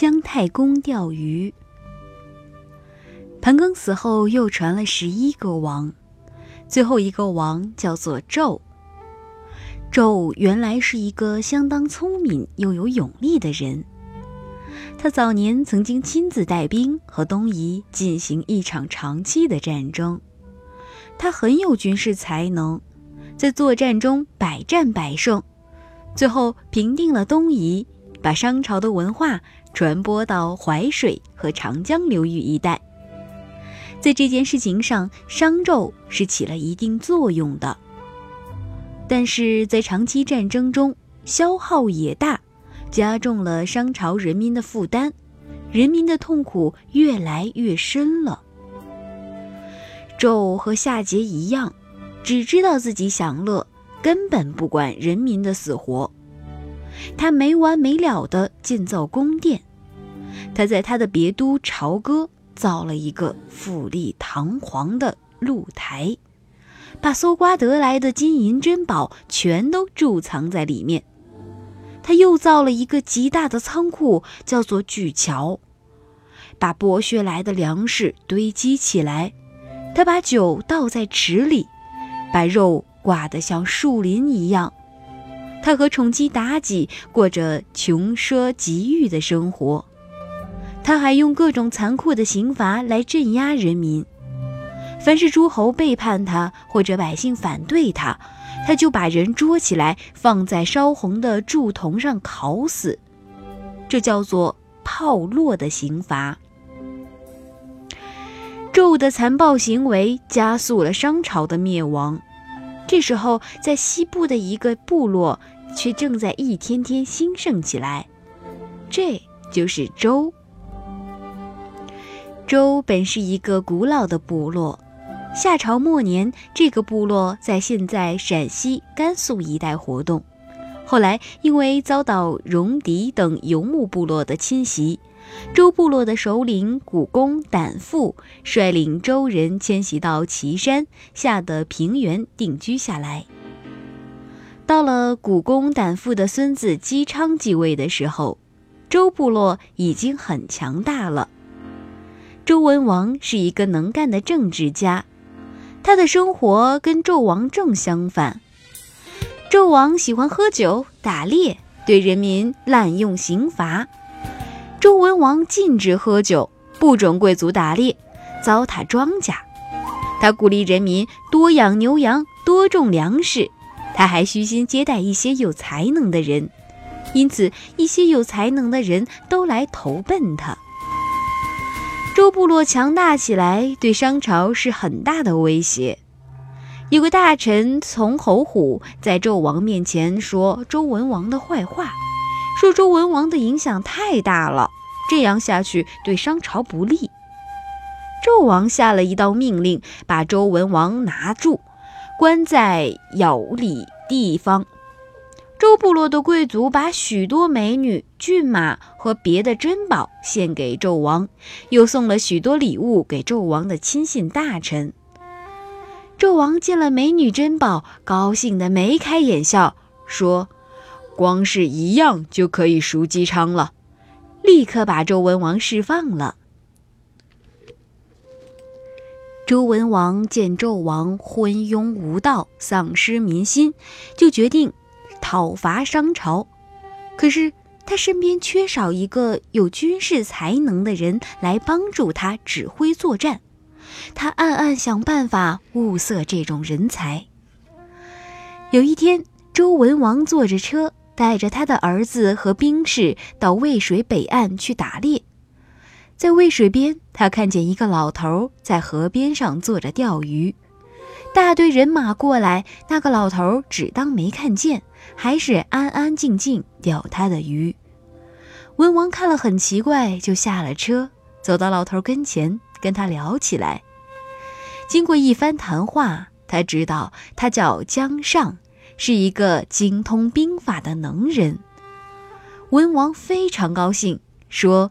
姜太公钓鱼。盘庚死后，又传了十一个王，最后一个王叫做纣。纣原来是一个相当聪明又有勇力的人。他早年曾经亲自带兵和东夷进行一场长期的战争，他很有军事才能，在作战中百战百胜，最后平定了东夷，把商朝的文化传播到淮水和长江流域一带。在这件事情上，商纣是起了一定作用的，但是在长期战争中消耗也大。加重了商朝人民的负担，人民的痛苦越来越深了。纣和夏桀一样，只知道自己享乐，根本不管人民的死活。他没完没了地建造宫殿，他在他的别都朝歌造了一个富丽堂皇的露台，把搜刮得来的金银珍宝全都贮藏在里面。他又造了一个极大的仓库，叫做巨桥，把剥削来的粮食堆积起来。他把酒倒在池里，把肉挂得像树林一样。他和宠姬妲己过着穷奢极欲的生活。他还用各种残酷的刑罚来镇压人民。凡是诸侯背叛他，或者百姓反对他。他就把人捉起来，放在烧红的铸铜上烤死，这叫做炮烙的刑罚。纣的残暴行为加速了商朝的灭亡。这时候，在西部的一个部落却正在一天天兴盛起来，这就是周。周本是一个古老的部落。夏朝末年，这个部落在现在陕西、甘肃一带活动。后来因为遭到戎狄等游牧部落的侵袭，周部落的首领古公胆父率领周人迁徙到岐山下的平原定居下来。到了古公胆父的孙子姬昌继位的时候，周部落已经很强大了。周文王是一个能干的政治家。他的生活跟纣王正相反。纣王喜欢喝酒、打猎，对人民滥用刑罚。周文王禁止喝酒，不准贵族打猎，糟蹋庄稼。他鼓励人民多养牛羊，多种粮食。他还虚心接待一些有才能的人，因此一些有才能的人都来投奔他。周部落强大起来，对商朝是很大的威胁。有个大臣从侯虎在纣王面前说周文王的坏话，说周文王的影响太大了，这样下去对商朝不利。纣王下了一道命令，把周文王拿住，关在咬里地方。周部落的贵族把许多美女、骏马和别的珍宝献给纣王，又送了许多礼物给纣王的亲信大臣。纣王见了美女珍宝，高兴得眉开眼笑，说：“光是一样就可以赎姬昌了。”立刻把周文王释放了。周文王见纣王昏庸无道，丧失民心，就决定。讨伐商朝，可是他身边缺少一个有军事才能的人来帮助他指挥作战。他暗暗想办法物色这种人才。有一天，周文王坐着车，带着他的儿子和兵士到渭水北岸去打猎。在渭水边，他看见一个老头在河边上坐着钓鱼。大队人马过来，那个老头只当没看见。还是安安静静钓他的鱼。文王看了很奇怪，就下了车，走到老头跟前，跟他聊起来。经过一番谈话，他知道他叫姜尚，是一个精通兵法的能人。文王非常高兴，说：“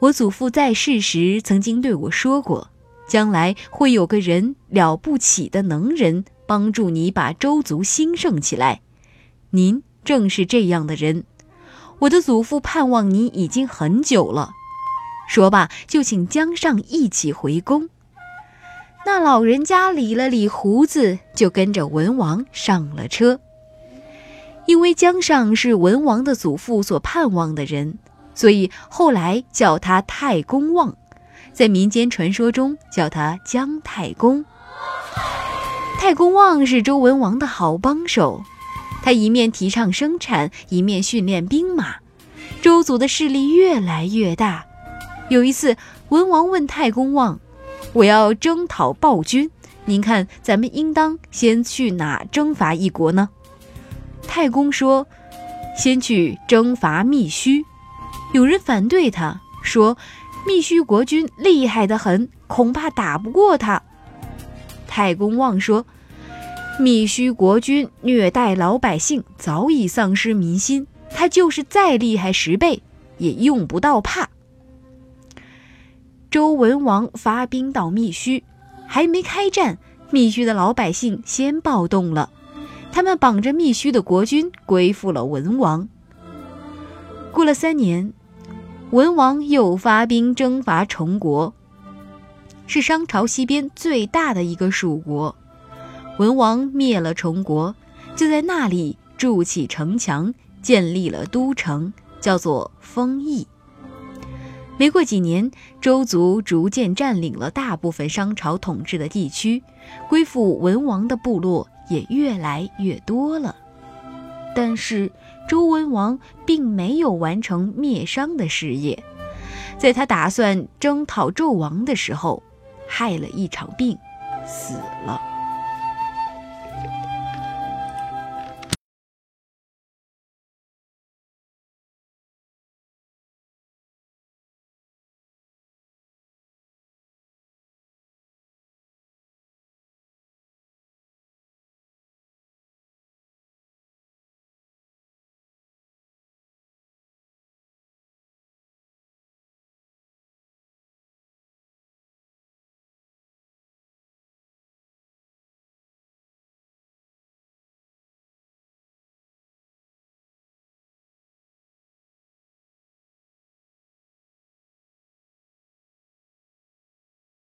我祖父在世时曾经对我说过，将来会有个人了不起的能人帮助你把周族兴盛起来。”您正是这样的人，我的祖父盼望你已经很久了。”说罢，就请江上一起回宫。那老人家理了理胡子，就跟着文王上了车。因为江上是文王的祖父所盼望的人，所以后来叫他太公望，在民间传说中叫他姜太公。太公望是周文王的好帮手，他一面提倡生产，一面训练兵马，周族的势力越来越大。有一次，文王问太公望：“我要征讨暴君，您看咱们应当先去哪征伐一国呢？”太公说：“先去征伐密须。”有人反对他说：“密须国君厉害的很，恐怕打不过他。”太公望说：“密须国君虐待老百姓，早已丧失民心，他就是再厉害十倍，也用不到怕。”周文王发兵到密须，还没开战，密须的老百姓先暴动了。他们绑着密须的国君归附了文王。过了三年，文王又发兵征伐崇国，是商朝西边最大的一个属国。文王灭了崇国，就在那里筑起城墙，建立了都城，叫做丰邑。没过几年，周族逐渐占领了大部分商朝统治的地区，归附文王的部落也越来越多了。但是周文王并没有完成灭商的事业。在他打算征讨纣王的时候害了一场病死了。